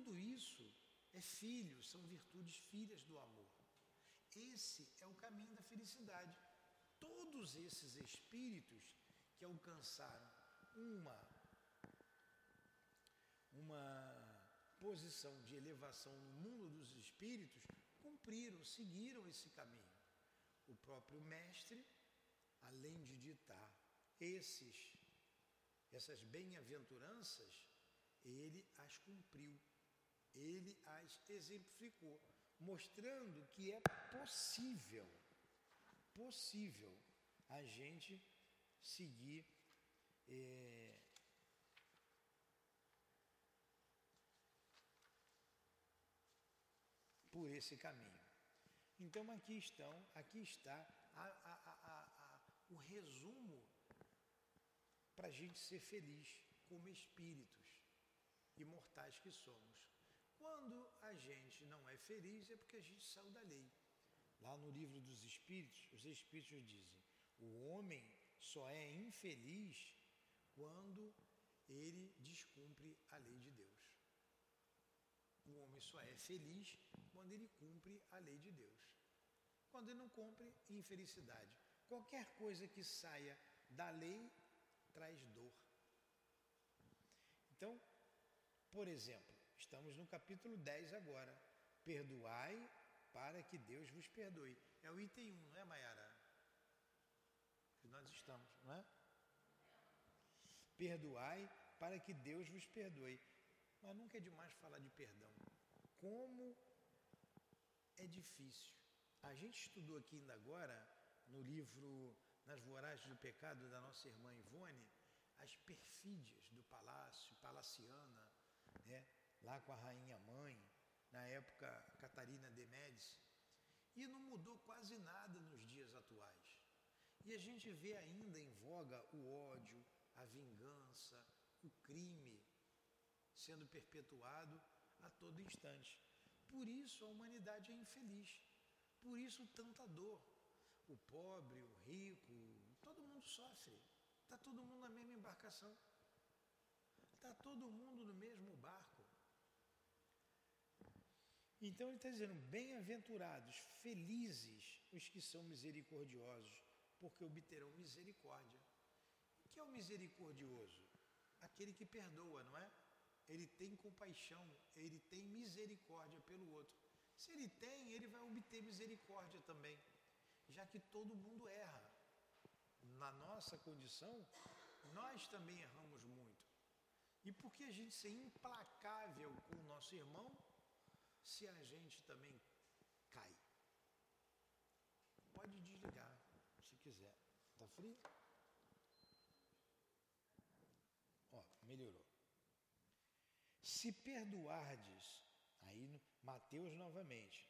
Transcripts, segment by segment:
tudo isso é filho, são virtudes filhas do amor. Esse é o caminho da felicidade. Todos esses espíritos que alcançaram uma uma posição de elevação no mundo dos espíritos cumpriram, seguiram esse caminho. O próprio mestre, além de ditar esses essas bem-aventuranças, ele as cumpriu, ele as exemplificou, mostrando que é possível, possível a gente seguir é, por esse caminho. Então aqui estão, aqui está a, a, a, o resumo para a gente ser feliz como espíritos imortais que somos. Quando a gente não é feliz é porque a gente saiu da lei. Lá no livro dos Espíritos, os Espíritos dizem: o homem só é infeliz quando ele descumpre a lei de Deus. O homem só é feliz quando ele cumpre a lei de Deus. Quando ele não cumpre, infelicidade. Qualquer coisa que saia da lei traz dor. Então, por exemplo, estamos no capítulo 10 agora. Perdoai para que Deus vos perdoe. É o item 1, não é, Mayara? Que nós estamos, não é? Perdoai para que Deus vos perdoe. Mas nunca é demais falar de perdão. Como é difícil. A gente estudou aqui ainda agora, no livro Nas Voragens do Pecado, da nossa irmã Ivone, as perfídias do palácio, palaciana, né? Lá com a rainha mãe, na época Catarina de Médici, e não mudou quase nada nos dias atuais. E a gente vê ainda em voga o ódio, a vingança, o crime sendo perpetuado a todo instante. Por isso a humanidade é infeliz, por isso tanta dor. O pobre, o rico, todo mundo sofre. Está todo mundo na mesma embarcação. Está todo mundo no mesmo barco. Então ele está dizendo: bem-aventurados, felizes os que são misericordiosos, porque obterão misericórdia. O que é o misericordioso? Aquele que perdoa, não é? Ele tem compaixão, ele tem misericórdia pelo outro. Se ele tem, ele vai obter misericórdia também, já que todo mundo erra na nossa condição, nós também erramos muito. E por que a gente ser implacável com o nosso irmão se a gente também cai? Pode desligar se quiser. Tá frio? Ó, melhorou. Se perdoardes, aí Mateus novamente,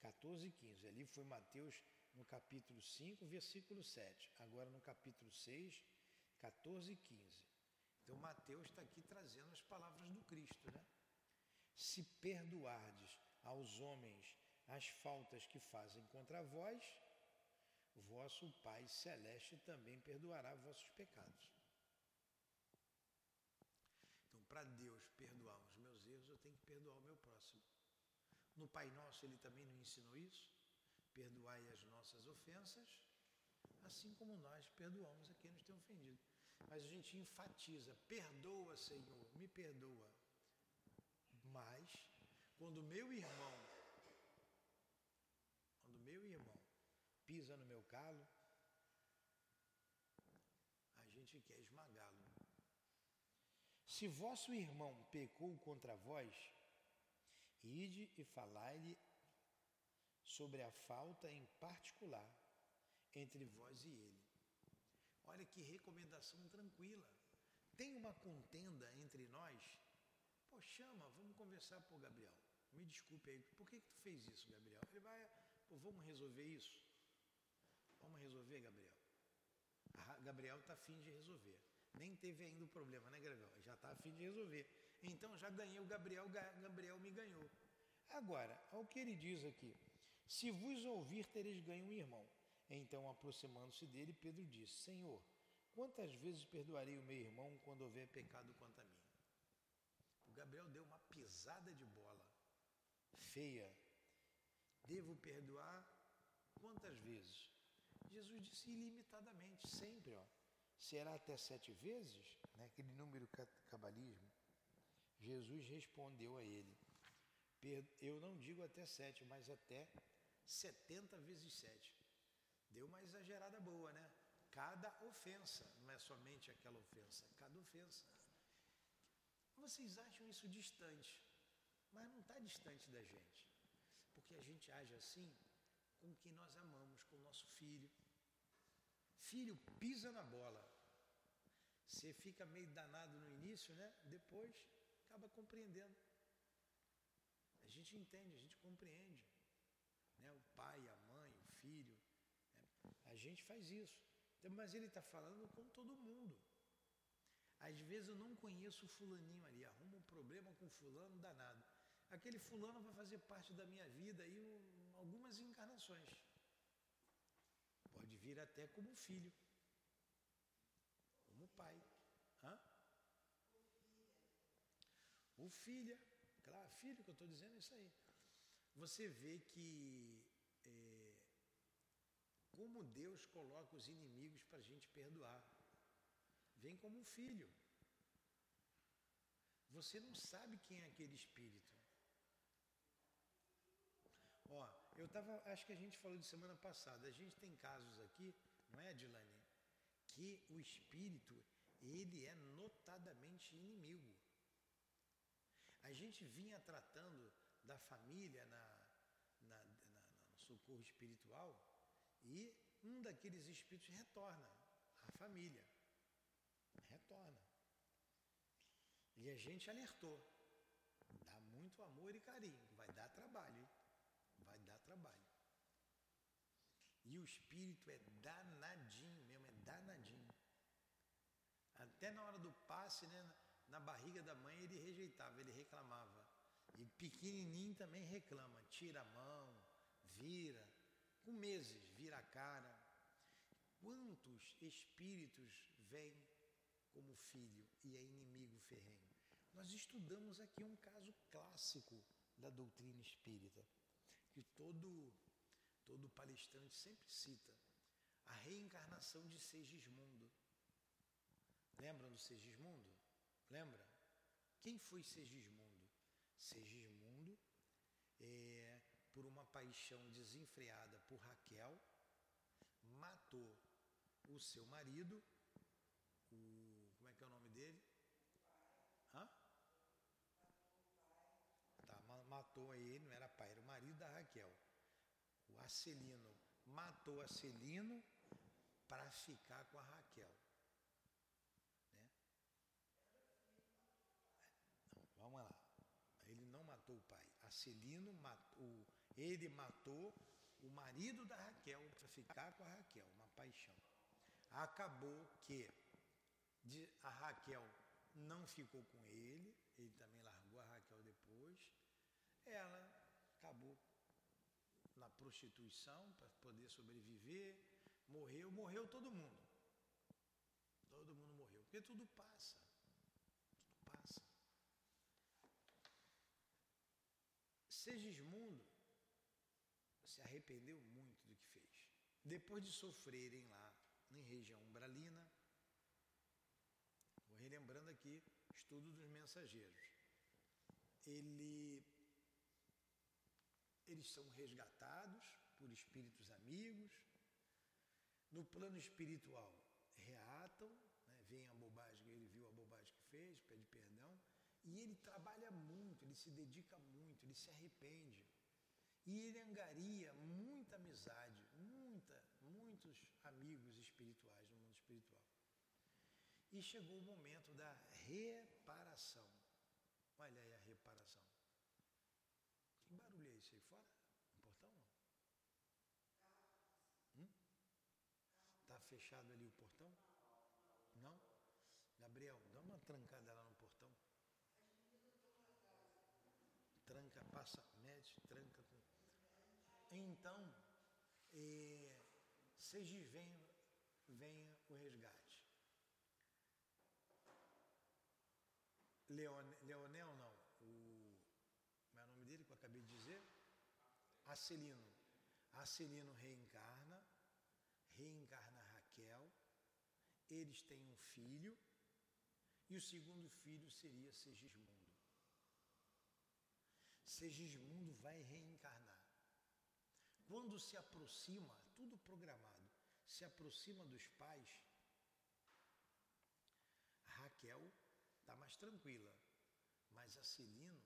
14 e 15, ali foi Mateus no capítulo 5, versículo 7. Agora no capítulo 6, 14 e 15. Então Mateus está aqui trazendo as palavras do Cristo, né? Se perdoardes aos homens as faltas que fazem contra vós, vosso Pai Celeste também perdoará vossos pecados. Então, para Deus perdoar os meus erros, eu tenho que perdoar o meu próximo. No Pai Nosso, ele também não ensinou isso? Perdoai as nossas ofensas, assim como nós perdoamos a quem nos tem ofendido. Mas a gente enfatiza, perdoa, Senhor, me perdoa. Mas, quando meu irmão, quando meu irmão pisa no meu calo, a gente quer esmagá-lo. Se vosso irmão pecou contra vós, ide e falai-lhe sobre a falta em particular entre vós e ele. Olha que recomendação tranquila. Tem uma contenda entre nós? Pô, chama, vamos conversar, pô, Gabriel. Me desculpe aí, por que, que tu fez isso, Gabriel? Ele vai, pô, vamos resolver isso? Vamos resolver, Gabriel? A Gabriel está afim de resolver. Nem teve ainda o problema, né, Gabriel? Já está afim de resolver. Então já ganhei o Gabriel, Gabriel me ganhou. Agora, ao que ele diz aqui, se vos ouvir, tereis ganho um irmão. Então, aproximando-se dele, Pedro disse: Senhor, quantas vezes perdoarei o meu irmão quando houver pecado contra mim? Gabriel deu uma pisada de bola feia, devo perdoar quantas vezes? Jesus disse ilimitadamente, sempre, ó. Será até sete vezes? Né? Aquele número cabalismo. Jesus respondeu a ele: Eu não digo até sete, mas até setenta vezes sete. Deu uma exagerada boa, né? Cada ofensa, não é somente aquela ofensa, cada ofensa. Vocês acham isso distante, mas não está distante da gente, porque a gente age assim com quem nós amamos, com o nosso filho. Filho pisa na bola. Você fica meio danado no início, né? Depois acaba compreendendo. A gente entende, a gente compreende. Né? O pai, a mãe, o filho. Né? A gente faz isso. Mas ele está falando com todo mundo. Às vezes eu não conheço o fulaninho ali, arrumo um problema com fulano danado. Aquele fulano vai fazer parte da minha vida aí algumas encarnações. Pode vir até como filho, como pai. Hã? O filha, claro, filho que eu estou dizendo é isso aí. Você vê que é, como Deus coloca os inimigos para a gente perdoar. Vem como um filho. Você não sabe quem é aquele espírito. Ó, eu tava, acho que a gente falou de semana passada, a gente tem casos aqui, não é, Dilane, que o espírito, ele é notadamente inimigo. A gente vinha tratando da família na, na, na, no socorro espiritual e um daqueles espíritos retorna à família. Retorna. E a gente alertou. Dá muito amor e carinho. Vai dar trabalho, hein? Vai dar trabalho. E o espírito é danadinho mesmo, é danadinho. Até na hora do passe, né, na barriga da mãe, ele rejeitava, ele reclamava. E pequenininho também reclama, tira a mão, vira, com meses, vira a cara. Quantos espíritos vêm como filho e é inimigo ferrenho? Nós estudamos aqui um caso clássico da doutrina espírita que todo, todo palestrante sempre cita, a reencarnação de Segismundo. Lembram do Segismundo? Lembra? Quem foi Segismundo? Segismundo, é, por uma paixão desenfreada por Raquel, matou o seu marido, o, que é o nome dele? Hã? matou ele, não era pai, era o marido da Raquel. O Acelino matou Acelino para ficar com a Raquel. Né? Não, vamos lá. Ele não matou o pai. Acelino matou, ele matou o marido da Raquel para ficar com a Raquel, uma paixão. Acabou que a Raquel não ficou com ele, ele também largou a Raquel depois ela acabou na prostituição para poder sobreviver, morreu, morreu todo mundo. Todo mundo morreu, porque tudo passa. Tudo passa. Segismundo se arrependeu muito do que fez. Depois de sofrerem lá em região umbralina, vou relembrando aqui, estudo dos mensageiros. Ele eles são resgatados por espíritos amigos. No plano espiritual, reatam, né, a bobagem, ele viu a bobagem que fez, pede perdão. E ele trabalha muito, ele se dedica muito, ele se arrepende. E ele angaria muita amizade, muita, muitos amigos espirituais no mundo espiritual. E chegou o momento da reparação. Olha aí a reparação. Que barulho é esse aí fora? No portão não? Hum? Tá fechado ali o portão? Não? Gabriel, dá uma trancada lá no portão. Tranca, passa, mede, tranca. Então, é, seja venha, venha o resgate. Leon, Leonel, não, o. Como é o nome dele que eu acabei de dizer? Acelino. Acelino reencarna, reencarna Raquel, eles têm um filho, e o segundo filho seria Segismundo. Segismundo vai reencarnar. Quando se aproxima, tudo programado, se aproxima dos pais, Raquel está mais tranquila, mas Acelino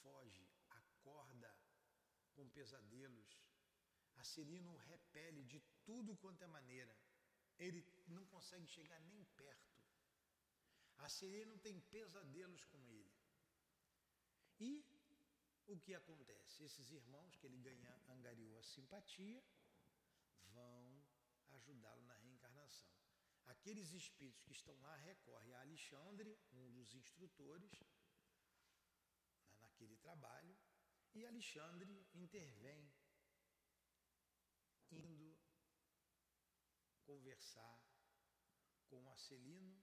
foge, acorda com pesadelos. Acelino repele de tudo quanto é maneira. Ele não consegue chegar nem perto. Acelino tem pesadelos com ele. E o que acontece? Esses irmãos que ele ganha, angariou a simpatia, vão ajudá-lo na reencarnação. Aqueles espíritos que estão lá recorrem a Alexandre, um dos instrutores, né, naquele trabalho, e Alexandre intervém, indo conversar com Acelino,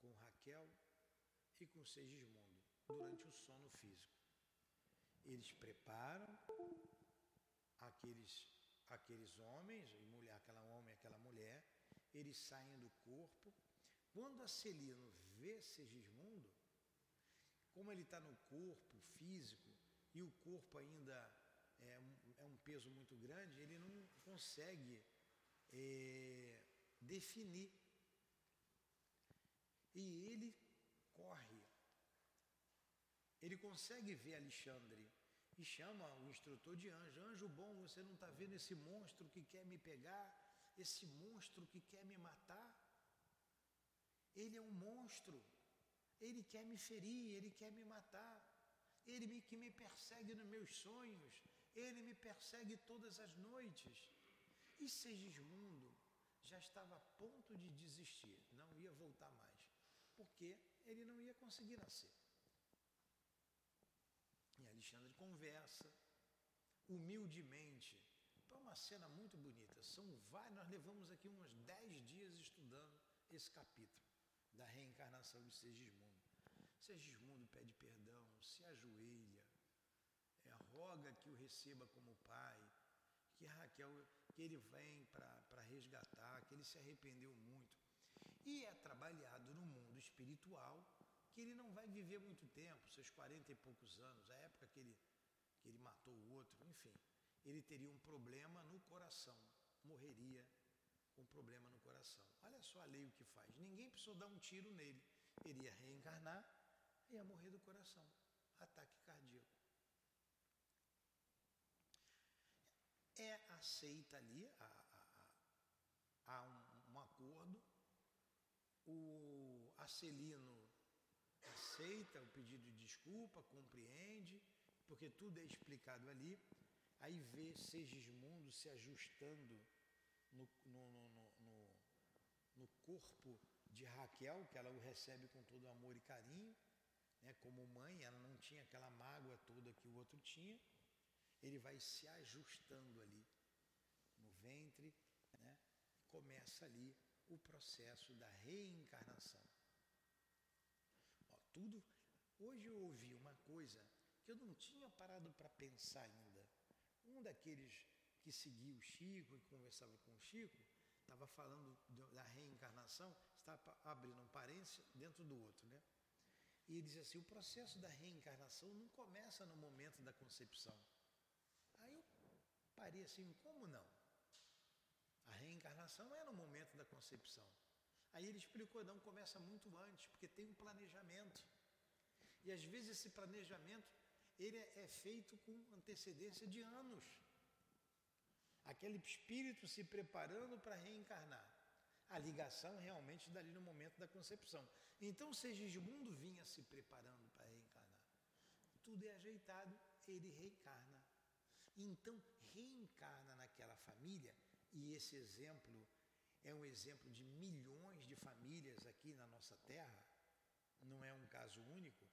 com Raquel e com Segismundo durante o sono físico. Eles preparam aqueles, aqueles homens, e mulher, aquela homem aquela mulher, eles saem do corpo. Quando Acelino vê Segismundo, como ele está no corpo físico e o corpo ainda é um, é um peso muito grande, ele não consegue é, definir. E ele corre. Ele consegue ver Alexandre e chama o instrutor de anjo: Anjo bom, você não está vendo esse monstro que quer me pegar? Esse monstro que quer me matar? Ele é um monstro. Ele quer me ferir, ele quer me matar. Ele me, que me persegue nos meus sonhos. Ele me persegue todas as noites. E Segismundo já estava a ponto de desistir, não ia voltar mais, porque ele não ia conseguir nascer. E Alexandre conversa, humildemente. É uma cena muito bonita. São vários, nós levamos aqui uns dez dias estudando esse capítulo da reencarnação de Segismundo. Segismundo pede perdão, se ajoelha, é, roga que o receba como pai, que Raquel que ele vem para resgatar, que ele se arrependeu muito. E é trabalhado no mundo espiritual, que ele não vai viver muito tempo, seus 40 e poucos anos, a época que ele, que ele matou o outro, enfim. Ele teria um problema no coração, morreria com um problema no coração. Olha só a lei o que faz. Ninguém precisou dar um tiro nele. Ele ia reencarnar e ia morrer do coração. Ataque cardíaco. é aceita ali, há, um, um, acordo, o Acelino aceita o pedido de desculpa, compreende, porque tudo é explicado ali, aí vê Segismundo se ajustando no, no, no, no, no corpo de Raquel, que ela o recebe com todo amor e carinho, né, como mãe, ela não tinha aquela mágoa toda que o outro tinha, ele vai se ajustando ali no ventre, né? começa ali o processo da reencarnação. Ó, tudo. Hoje eu ouvi uma coisa que eu não tinha parado para pensar ainda. Um daqueles que seguia o Chico e conversava com o Chico estava falando da reencarnação, estava abrindo um parênteses dentro do outro, né? E ele dizia assim: o processo da reencarnação não começa no momento da concepção. Aí eu parei assim, como não? A reencarnação é no momento da concepção. Aí ele explicou, não, começa muito antes, porque tem um planejamento. E às vezes esse planejamento, ele é, é feito com antecedência de anos. Aquele espírito se preparando para reencarnar. A ligação realmente dali no momento da concepção. Então Segismundo vinha se preparando para reencarnar. Tudo é ajeitado, ele reencarna. Então, reencarna naquela família, e esse exemplo é um exemplo de milhões de famílias aqui na nossa terra, não é um caso único.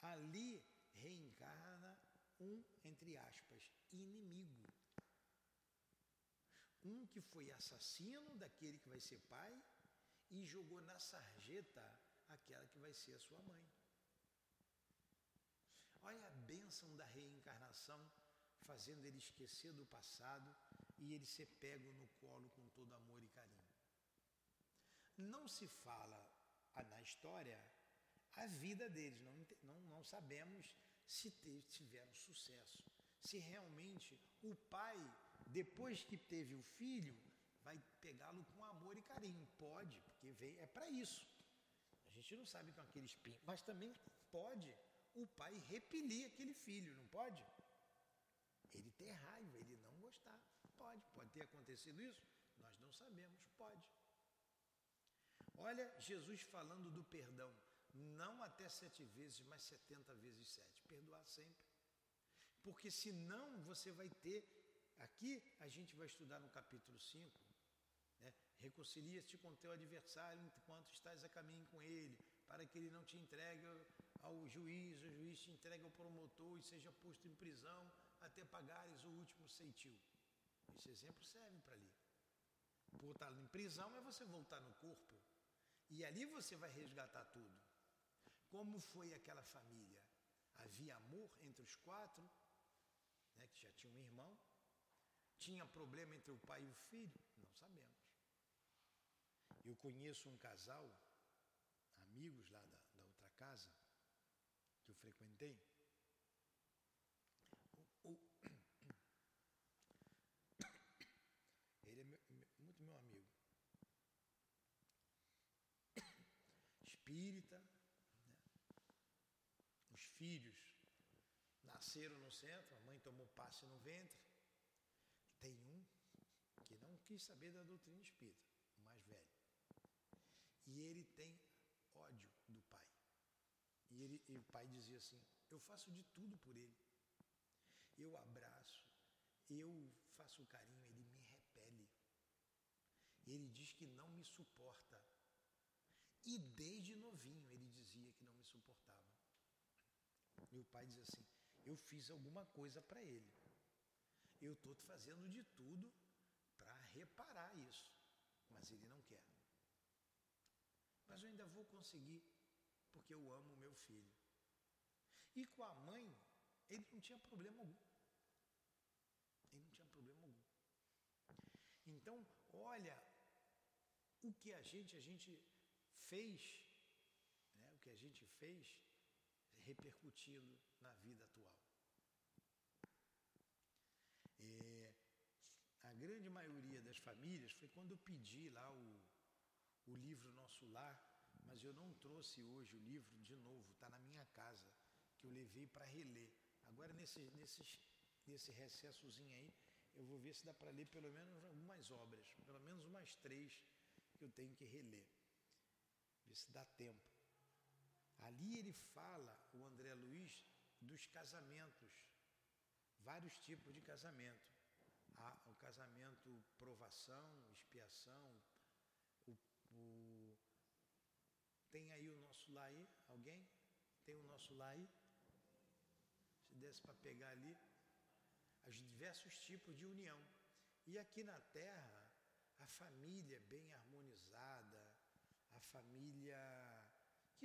Ali reencarna um, entre aspas, inimigo. Um que foi assassino daquele que vai ser pai e jogou na sarjeta aquela que vai ser a sua mãe. Olha a bênção da reencarnação, fazendo ele esquecer do passado e ele ser pego no colo com todo amor e carinho. Não se fala na história a vida deles, não, não, não sabemos se tiveram sucesso. Se realmente o pai, depois que teve o filho, vai pegá-lo com amor e carinho. Pode, porque veio, é para isso. A gente não sabe com aquele espinho, mas também pode o pai repelir aquele filho, não pode? Ele ter raiva, ele não gostar. Pode, pode ter acontecido isso? Nós não sabemos, pode. Olha Jesus falando do perdão, não até sete vezes, mas setenta vezes sete. Perdoar sempre. Porque senão você vai ter. Aqui a gente vai estudar no capítulo 5. Né? Reconcilia-te com teu adversário enquanto estás a caminho com ele, para que ele não te entregue ao juiz, o juiz te entregue ao promotor e seja posto em prisão até pagares o último ceitil. Esse exemplo serve para ali. Por estar em prisão é você voltar no corpo. E ali você vai resgatar tudo. Como foi aquela família? Havia amor entre os quatro, né, que já tinha um irmão. Tinha problema entre o pai e o filho? Não sabemos. Eu conheço um casal, amigos lá da, da outra casa, que eu frequentei, ele é meu, muito meu amigo. Espírita, filhos nasceram no centro, a mãe tomou passe no ventre. Tem um que não quis saber da doutrina espírita, o mais velho. E ele tem ódio do pai. E, ele, e o pai dizia assim: Eu faço de tudo por ele. Eu abraço, eu faço carinho, ele me repele. Ele diz que não me suporta. E desde novinho ele dizia que não me suportava. Meu pai diz assim: Eu fiz alguma coisa para ele. Eu estou fazendo de tudo para reparar isso. Mas ele não quer. Mas eu ainda vou conseguir porque eu amo meu filho. E com a mãe, ele não tinha problema algum. Ele não tinha problema algum. Então, olha o que a gente, a gente fez, né, o que a gente fez repercutindo na vida atual. É, a grande maioria das famílias foi quando eu pedi lá o, o livro Nosso Lar mas eu não trouxe hoje o livro de novo, está na minha casa, que eu levei para reler. Agora, nesse, nesse, nesse recessozinho aí, eu vou ver se dá para ler pelo menos algumas obras, pelo menos umas três que eu tenho que reler. Ver se dá tempo. Ali ele fala, o André Luiz, dos casamentos, vários tipos de casamento. Há o casamento provação, expiação, o, o tem aí o nosso lá aí? Alguém? Tem o nosso lá aí? Se desse para pegar ali, os diversos tipos de união. E aqui na Terra, a família bem harmonizada, a família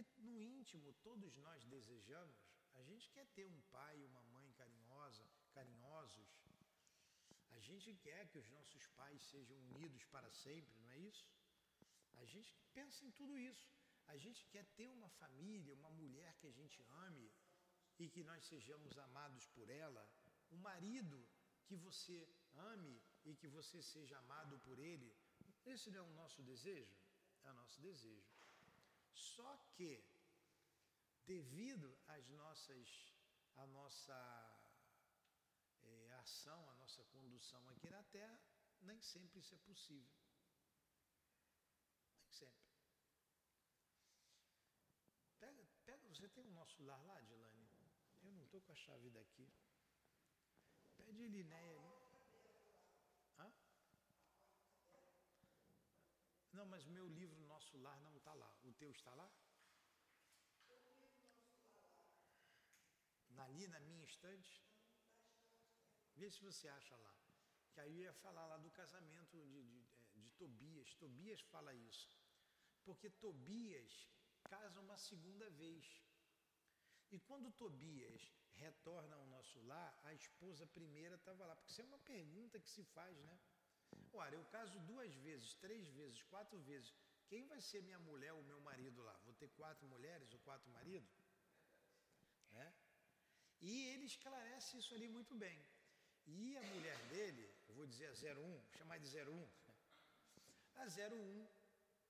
que no íntimo todos nós desejamos, a gente quer ter um pai e uma mãe carinhosa, carinhosos. A gente quer que os nossos pais sejam unidos para sempre, não é isso? A gente pensa em tudo isso. A gente quer ter uma família, uma mulher que a gente ame e que nós sejamos amados por ela, um marido que você ame e que você seja amado por ele. Esse não é o nosso desejo? É o nosso desejo. Só que, devido às nossas, à nossa é, ação, à nossa condução aqui na Terra, nem sempre isso é possível. Nem sempre. Você tem o nosso lar lá, Dilane? Eu não estou com a chave daqui. Pede Linéia ali. Hã? Não, mas meu livro Nosso Lar não está lá. O teu está lá? Ali na minha estante? Vê se você acha lá. Que aí eu ia falar lá do casamento de, de, é, de Tobias. Tobias fala isso. Porque Tobias casa uma segunda vez. E quando Tobias retorna ao nosso lar, a esposa primeira estava lá. Porque isso é uma pergunta que se faz, né? Ora, eu caso duas vezes, três vezes, quatro vezes. Quem vai ser minha mulher ou meu marido lá? Vou ter quatro mulheres ou quatro maridos? É? E ele esclarece isso ali muito bem. E a mulher dele, eu vou dizer a 01, vou chamar de 01. A 01,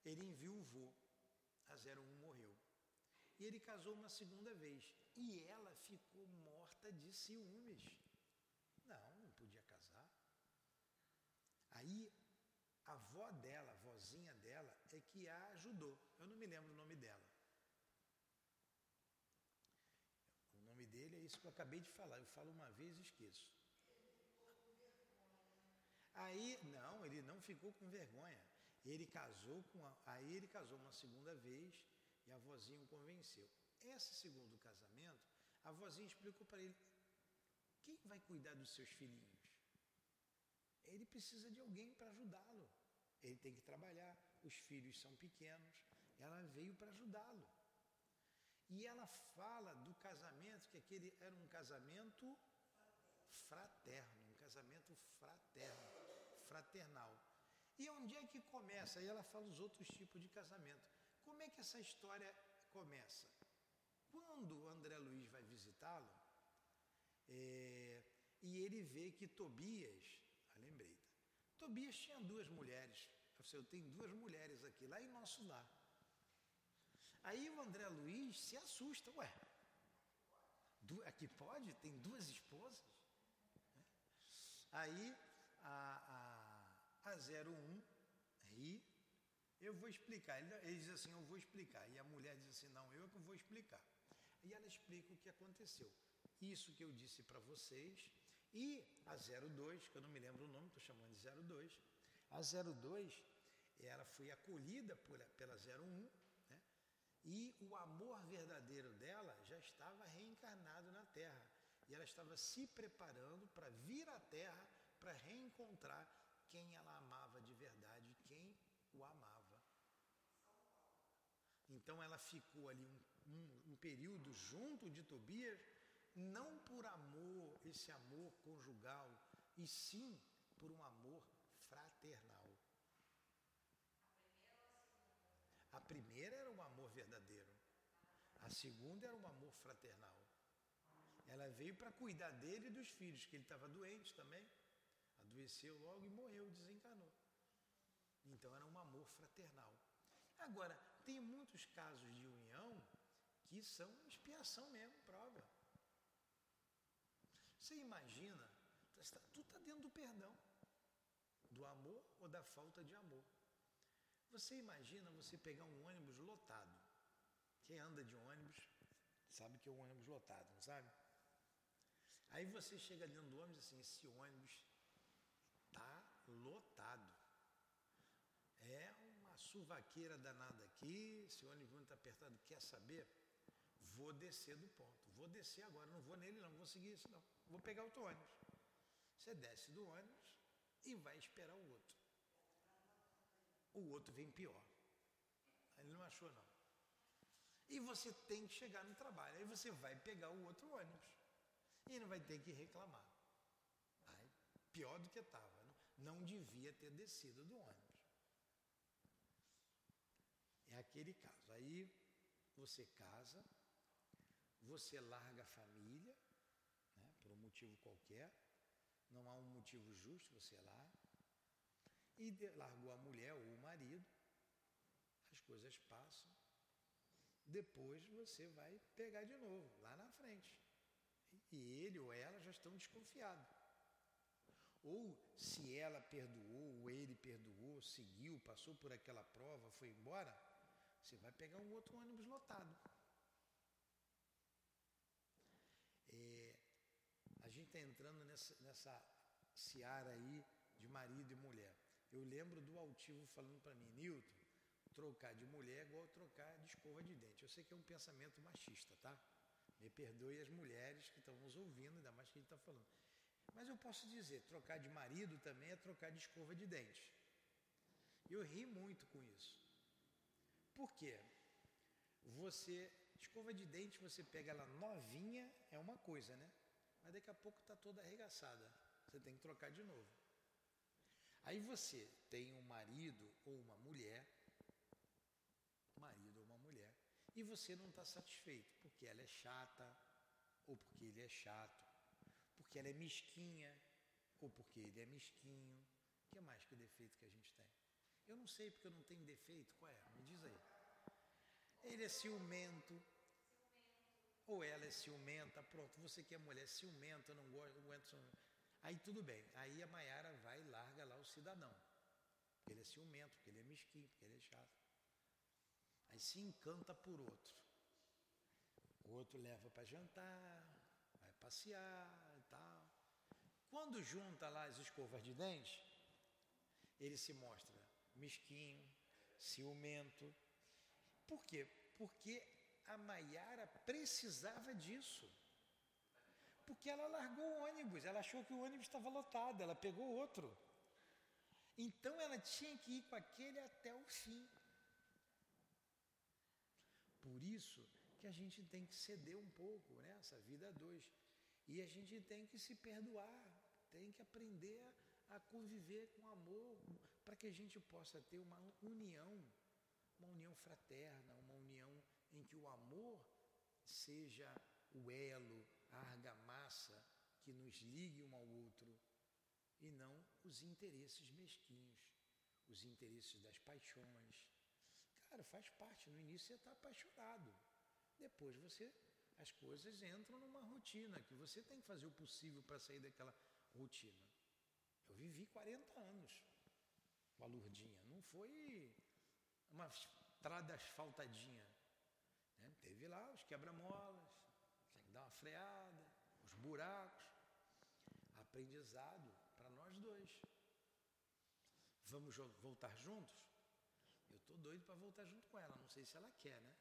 ele enviuvou. A 01 morreu. E ele casou uma segunda vez. E ela ficou morta de ciúmes. Não, não podia casar. Aí a avó dela, a vozinha dela, é que a ajudou. Eu não me lembro o nome dela. O nome dele é isso que eu acabei de falar. Eu falo uma vez e esqueço. Aí, não, ele não ficou com vergonha. Ele casou com a, aí ele casou uma segunda vez e a vozinha o convenceu. Esse segundo casamento, a vozinha explicou para ele: quem vai cuidar dos seus filhinhos? Ele precisa de alguém para ajudá-lo. Ele tem que trabalhar, os filhos são pequenos. Ela veio para ajudá-lo. E ela fala do casamento, que aquele era um casamento fraterno, um casamento fraterno, fraternal. E onde é que começa? Aí ela fala os outros tipos de casamento. Como é que essa história começa? Quando André Luiz vai visitá-lo, é, e ele vê que Tobias, Tobias tinha duas mulheres. Eu, falei, eu tenho duas mulheres aqui, lá em nosso lar. Aí o André Luiz se assusta, ué, aqui pode? Tem duas esposas? Aí a, a, a 01 ri, eu vou explicar. Ele, ele diz assim, eu vou explicar. E a mulher diz assim, não, eu é que vou explicar. E ela explica o que aconteceu. Isso que eu disse para vocês. E a 02, que eu não me lembro o nome, estou chamando de 02. A 02, ela foi acolhida por, pela 01, né? e o amor verdadeiro dela já estava reencarnado na Terra. E ela estava se preparando para vir à Terra para reencontrar quem ela amava de verdade, quem o amava. Então ela ficou ali um, um, um período junto de Tobias, não por amor, esse amor conjugal, e sim por um amor fraternal. A primeira era um amor verdadeiro, a segunda era um amor fraternal. Ela veio para cuidar dele e dos filhos, que ele estava doente também. Adoeceu logo e morreu, desencanou. Então era um amor fraternal. Agora, tem muitos casos de união que são expiação mesmo, prova. Você imagina, tá, tu está dentro do perdão, do amor ou da falta de amor. Você imagina você pegar um ônibus lotado. Quem anda de ônibus sabe que é um ônibus lotado, não sabe? Aí você chega dentro do ônibus assim, esse ônibus está lotado. É uma suvaqueira danada aqui, esse ônibus muito apertado, quer saber? Vou descer do ponto. Vou descer agora, não vou nele não, vou seguir isso não. Vou pegar outro ônibus. Você desce do ônibus e vai esperar o outro. O outro vem pior. Ele não achou não. E você tem que chegar no trabalho. Aí você vai pegar o outro ônibus e não vai ter que reclamar. Aí, pior do que estava. Não, não devia ter descido do ônibus. É aquele caso. Aí você casa, você larga a família, né, por um motivo qualquer, não há um motivo justo, você larga, e largou a mulher ou o marido, as coisas passam, depois você vai pegar de novo, lá na frente. E ele ou ela já estão desconfiados. Ou se ela perdoou, ou ele perdoou, seguiu, passou por aquela prova, foi embora, você vai pegar um outro ônibus lotado. É, a gente está entrando nessa, nessa seara aí de marido e mulher. Eu lembro do altivo falando para mim, Nilton, trocar de mulher é igual trocar de escova de dente. Eu sei que é um pensamento machista, tá? Me perdoe as mulheres que estão nos ouvindo, ainda mais que a gente está falando. Mas eu posso dizer, trocar de marido também é trocar de escova de dente. Eu ri muito com isso. Por quê? Você escova de dente, você pega ela novinha, é uma coisa, né? Mas daqui a pouco está toda arregaçada. Você tem que trocar de novo. Aí você tem um marido ou uma mulher, marido ou uma mulher, e você não está satisfeito porque ela é chata, ou porque ele é chato, porque ela é mesquinha, ou porque ele é mesquinho. O que mais que defeito que a gente tem? Eu não sei porque eu não tenho defeito. Qual é? Me diz aí. Ele é ciumento. Ou ela é ciumenta. Pronto, você que é mulher ciumenta, não gosta, não aguenta. Aí tudo bem. Aí a Maiara vai e larga lá o cidadão. Porque ele é ciumento, porque ele é mesquinho, porque ele é chato. Aí se encanta por outro. O outro leva para jantar, vai passear e tal. Quando junta lá as escovas de dente, ele se mostra mesquinho, ciumento. Por quê? Porque a Maiara precisava disso. Porque ela largou o ônibus, ela achou que o ônibus estava lotado, ela pegou outro. Então ela tinha que ir com aquele até o fim. Por isso que a gente tem que ceder um pouco nessa né? vida a dois. E a gente tem que se perdoar, tem que aprender a conviver com amor, para que a gente possa ter uma união, uma união fraterna, em que o amor seja o elo, a argamassa que nos ligue um ao outro e não os interesses mesquinhos, os interesses das paixões. Cara, faz parte. No início você está apaixonado. Depois você, as coisas entram numa rotina que você tem que fazer o possível para sair daquela rotina. Eu vivi 40 anos com a Lurdinha. Não foi uma estrada asfaltadinha. Né? Teve lá os quebra-molas, tem que dar uma freada, os buracos. Aprendizado para nós dois. Vamos voltar juntos? Eu estou doido para voltar junto com ela. Não sei se ela quer, né?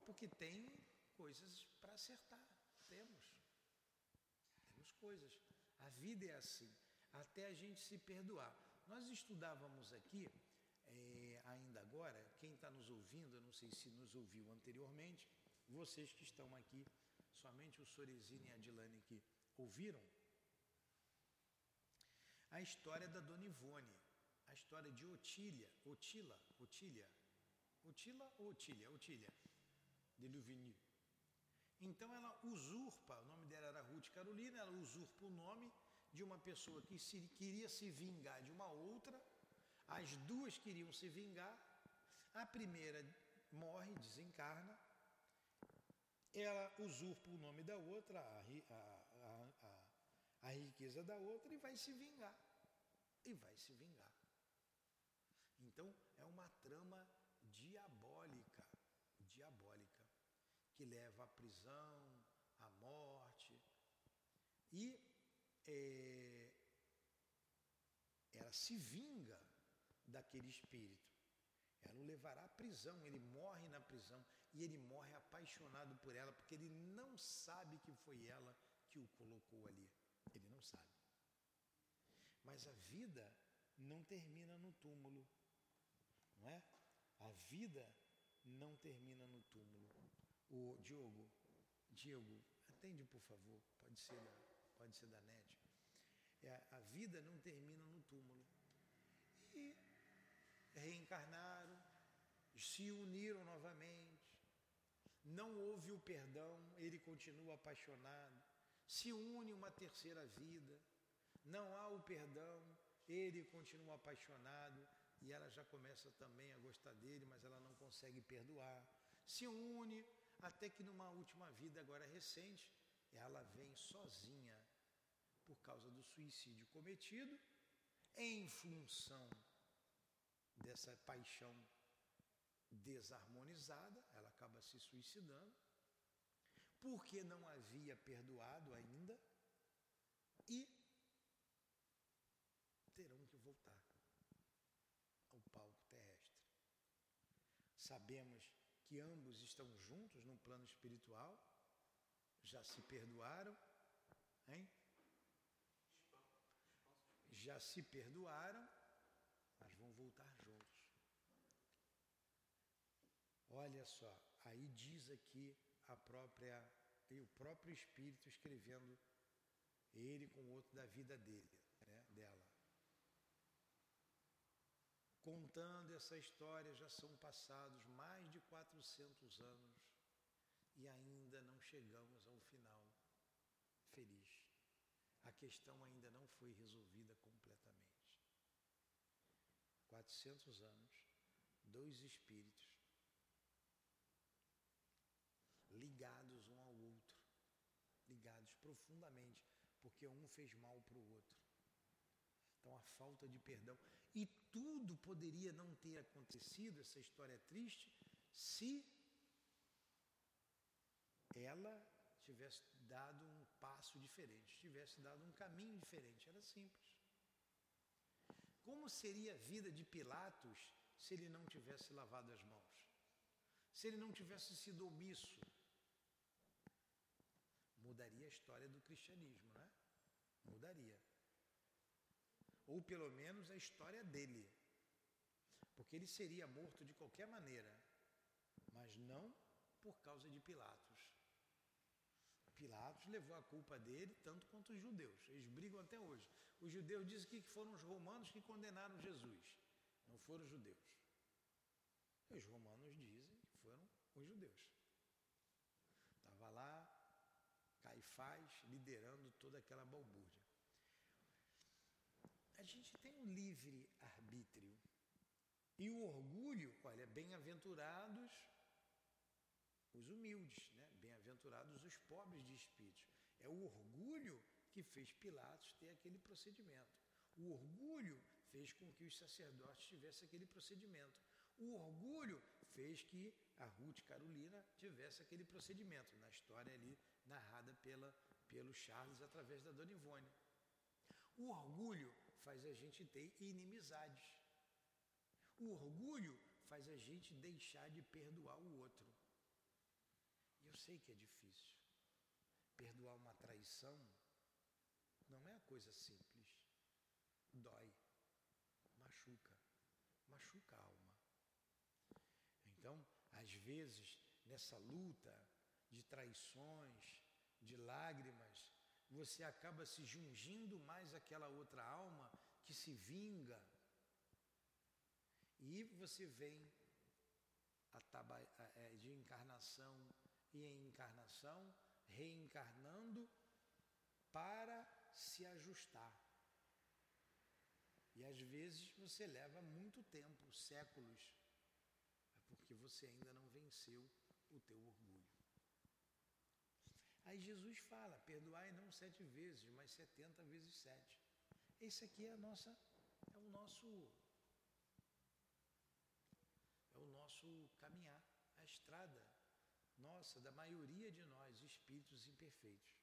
Porque tem coisas para acertar. Temos. Temos coisas. A vida é assim. Até a gente se perdoar. Nós estudávamos aqui, é, ainda agora, quem está nos ouvindo, eu não sei se nos ouviu anteriormente, vocês que estão aqui, somente o Sorezino e a Adilane que ouviram, a história da Dona Ivone, a história de Otília, Otila, Otília, Otila ou Otília? Otília, de Louvigny. Então ela usurpa, o nome dela era Ruth Carolina, ela usurpa o nome de uma pessoa que se, queria se vingar de uma outra, as duas queriam se vingar, a primeira morre, desencarna, ela usurpa o nome da outra, a, a, a, a riqueza da outra e vai se vingar. E vai se vingar. Então é uma trama diabólica, diabólica, que leva à prisão, à morte. E é, ela se vinga daquele espírito. Ela o levará à prisão, ele morre na prisão e ele morre apaixonado por ela, porque ele não sabe que foi ela que o colocou ali. Ele não sabe. Mas a vida não termina no túmulo, não é? A vida não termina no túmulo. O Diogo, Diogo, atende por favor, pode ser pode ser da NET. É, a vida não termina no túmulo. E reencarnaram, se uniram novamente, não houve o perdão, ele continua apaixonado, se une uma terceira vida, não há o perdão, ele continua apaixonado e ela já começa também a gostar dele, mas ela não consegue perdoar. Se une até que numa última vida agora recente, ela vem sozinha por causa do suicídio cometido, em função dessa paixão desarmonizada, ela acaba se suicidando, porque não havia perdoado ainda, e terão que voltar ao palco terrestre. Sabemos que ambos estão juntos no plano espiritual, já se perdoaram, hein? Já se perdoaram, mas vão voltar juntos. Olha só, Aí diz aqui a própria o próprio espírito escrevendo ele com o outro da vida dele, né, dela. Contando essa história, já são passados mais de 400 anos e ainda não chegamos ao final feliz. A questão ainda não foi resolvida completamente. 400 anos, dois espíritos ligados um ao outro, ligados profundamente, porque um fez mal para o outro. Então a falta de perdão. E tudo poderia não ter acontecido, essa história é triste, se ela tivesse dado um passo diferente, tivesse dado um caminho diferente. Era simples. Como seria a vida de Pilatos se ele não tivesse lavado as mãos? Se ele não tivesse sido omisso? Mudaria a história do cristianismo, né? Mudaria. Ou pelo menos a história dele. Porque ele seria morto de qualquer maneira, mas não por causa de Pilatos. Pilatos levou a culpa dele tanto quanto os judeus. Eles brigam até hoje. Os judeus dizem que foram os romanos que condenaram Jesus, não foram os judeus. Os romanos dizem que foram os judeus. Estava lá Caifás liderando toda aquela balbúrdia. A gente tem um livre arbítrio. E o orgulho, olha, bem-aventurados os humildes, né? bem-aventurados os pobres de espírito. É o orgulho que fez Pilatos ter aquele procedimento. O orgulho fez com que os sacerdotes tivessem aquele procedimento. O orgulho fez que a Ruth Carolina tivesse aquele procedimento. Na história ali narrada pela, pelo Charles através da Dona Ivone. O orgulho faz a gente ter inimizades. O orgulho faz a gente deixar de perdoar o outro. Eu sei que é difícil. Perdoar uma traição não é a coisa simples. Dói, machuca, machuca a alma. Então, às vezes, nessa luta, de traições, de lágrimas, você acaba se jungindo mais àquela outra alma que se vinga. E você vem é, de encarnação e em encarnação, reencarnando para se ajustar. E às vezes você leva muito tempo, séculos, é porque você ainda não venceu o teu orgulho. Aí Jesus fala, perdoai não sete vezes, mas setenta vezes sete. Esse aqui é a nossa, é o nosso, é o nosso caminhar, a estrada nossa, da maioria de nós, espíritos imperfeitos.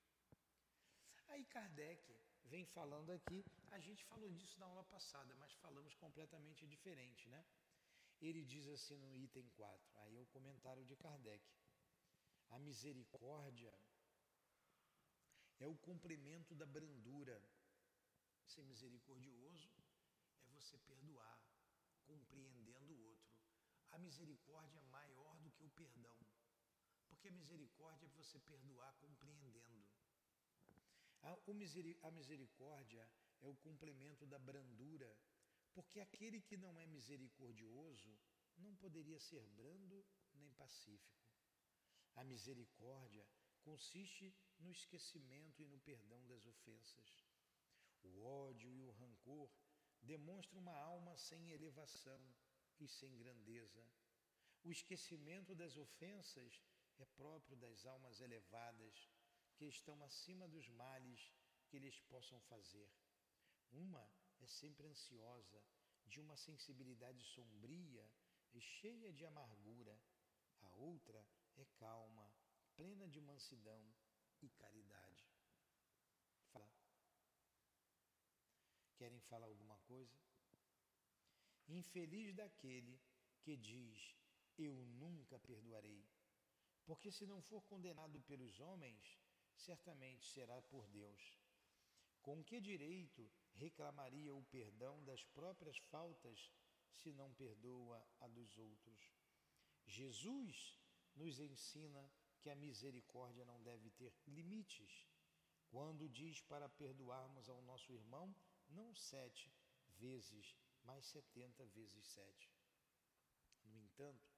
Aí Kardec vem falando aqui, a gente falou disso na aula passada, mas falamos completamente diferente, né? Ele diz assim no item 4, aí é o comentário de Kardec. A misericórdia é o complemento da brandura. Ser misericordioso é você perdoar, compreendendo o outro. A misericórdia é maior do que o perdão, porque a misericórdia é você perdoar compreendendo. A, misericórdia é o complemento da brandura, porque aquele que não é misericordioso não poderia ser brando nem pacífico. A misericórdia consiste no esquecimento e no perdão das ofensas. O ódio e o rancor demonstram uma alma sem elevação e sem grandeza. O esquecimento das ofensas é próprio das almas elevadas que estão acima dos males que lhes possam fazer. Uma é sempre ansiosa, de uma sensibilidade sombria e cheia de amargura. A outra é calma, plena de mansidão e caridade. Fala. Querem falar alguma coisa? Infeliz daquele que diz: Eu nunca perdoarei. Porque se não for condenado pelos homens, certamente será por Deus. Com que direito reclamaria o perdão das próprias faltas se não perdoa a dos outros? Jesus nos ensina que a misericórdia não deve ter limites. Quando diz para perdoarmos ao nosso irmão, não sete vezes, mas setenta vezes sete. No entanto,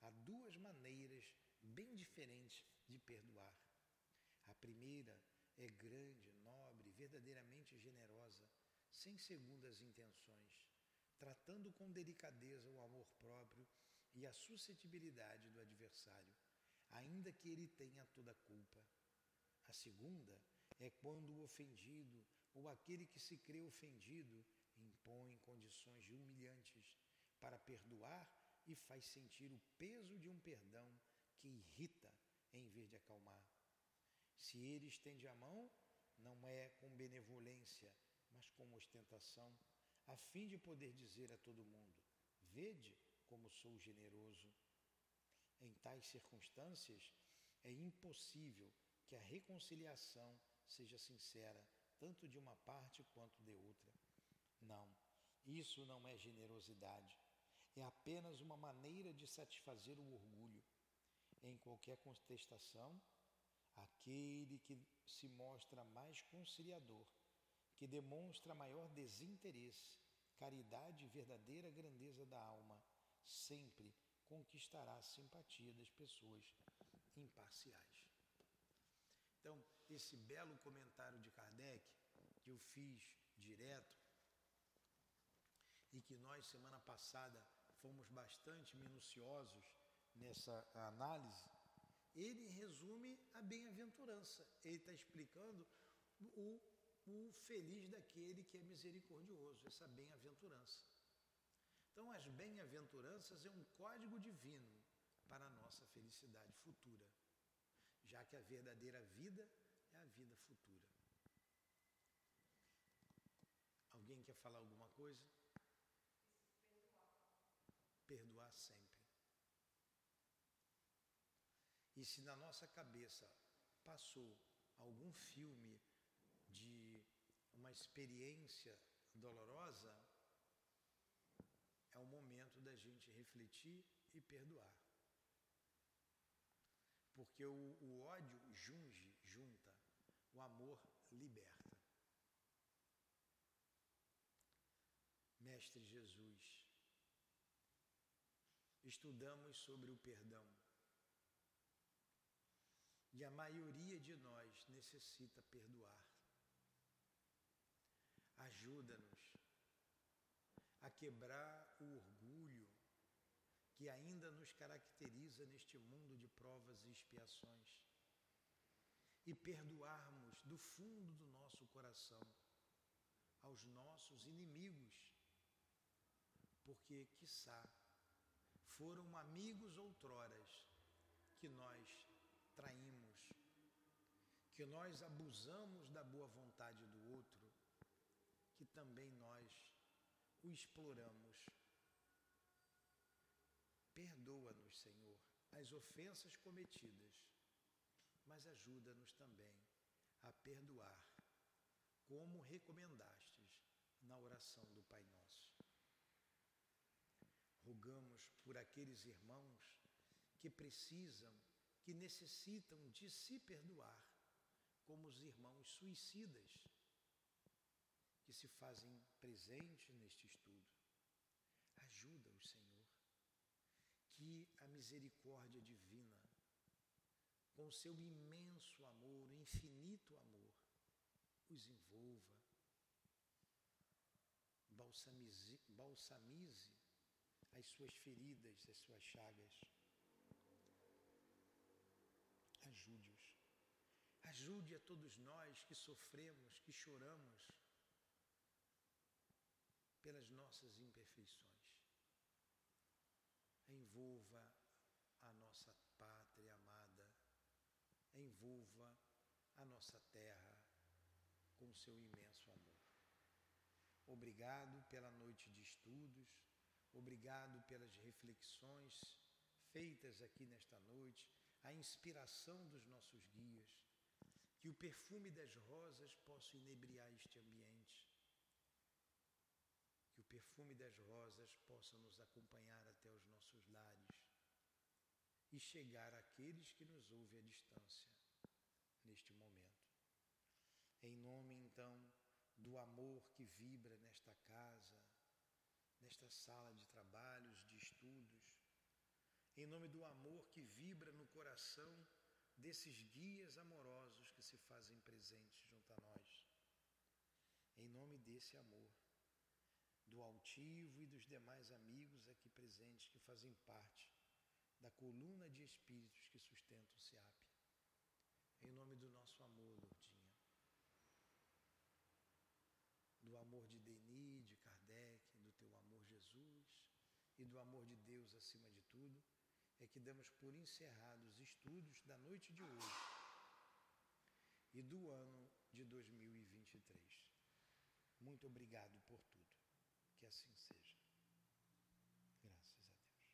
há duas maneiras bem diferentes de perdoar. A primeira é grande, nobre, verdadeiramente generosa, sem segundas intenções, tratando com delicadeza o amor próprio e a suscetibilidade do adversário, ainda que ele tenha toda a culpa. A segunda é quando o ofendido ou aquele que se crê ofendido impõe condições humilhantes para perdoar e faz sentir o peso de um perdão que irrita em vez de acalmar. Se ele estende a mão, não é com benevolência, mas com ostentação, a fim de poder dizer a todo mundo: Vede como sou generoso. Em tais circunstâncias, é impossível que a reconciliação seja sincera, tanto de uma parte quanto de outra. Não, isso não é generosidade. É apenas uma maneira de satisfazer o orgulho. Em qualquer contestação, aquele que se mostra mais conciliador, que demonstra maior desinteresse, caridade e verdadeira grandeza da alma, sempre conquistará a simpatia das pessoas imparciais. Então, esse belo comentário de Kardec, que eu fiz direto, e que nós, semana passada, fomos bastante minuciosos nessa análise, ele resume a bem-aventurança. Ele está explicando o, o feliz daquele que é misericordioso, essa bem-aventurança. Então, as bem-aventuranças é um código divino para a nossa felicidade futura, já que a verdadeira vida é a vida futura. Alguém quer falar alguma coisa? Perdoar sempre. E se na nossa cabeça passou algum filme de uma experiência dolorosa, da gente refletir e perdoar. Porque o, o ódio junge, junta, o amor liberta. Mestre Jesus, estudamos sobre o perdão. E a maioria de nós necessita perdoar. Ajuda-nos a quebrar o orgulho que ainda nos caracteriza neste mundo de provas e expiações e perdoarmos do fundo do nosso coração aos nossos inimigos, porque, quiçá, foram amigos outroras que nós traímos, que nós abusamos da boa vontade do outro, que também nós o exploramos. Perdoa-nos, Senhor, as ofensas cometidas, mas ajuda-nos também a perdoar, como recomendastes na oração do Pai Nosso. Rogamos por aqueles irmãos que precisam que necessitam de se perdoar, como os irmãos suicidas que se fazem presentes neste estudo. Ajuda-os, Senhor, que a misericórdia divina, com seu imenso amor, infinito amor, os envolva, balsamize, balsamize as suas feridas, as suas chagas Ajude-os. Ajude a todos nós que sofremos, que choramos pelas nossas imperfeições. Envolva a nossa pátria amada, envolva a nossa terra com seu imenso amor. Obrigado pela noite de estudos, obrigado pelas reflexões feitas aqui nesta noite a inspiração dos nossos guias, que o perfume das rosas possa inebriar este ambiente, perfume das rosas possa nos acompanhar até os nossos lares, e chegar àqueles que nos ouvem à distância neste momento. Em nome, então, do amor que vibra nesta casa, nesta sala de trabalhos, de estudos, em nome do amor que vibra no coração desses guias amorosos que se fazem presentes junto a nós. Em nome desse amor, do altivo e dos demais amigos aqui presentes que fazem parte da coluna de espíritos que sustenta o SIAP. Em nome do nosso amor, Lourdinha. Do amor de Denis, de Kardec, do teu amor, Jesus, e do amor de Deus acima de tudo, é que damos por encerrados os estudos da noite de hoje e do ano de 2023. Muito obrigado por tudo. Que assim seja. Graças a Deus.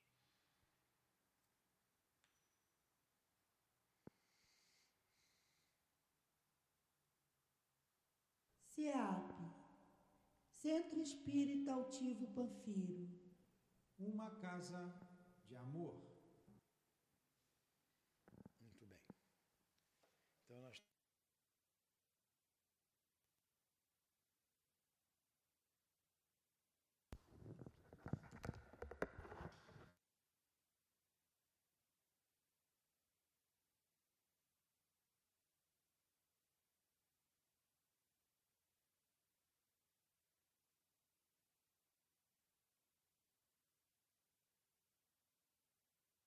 CIAP, Centro Espírita Altivo Panfiro. Uma casa de amor.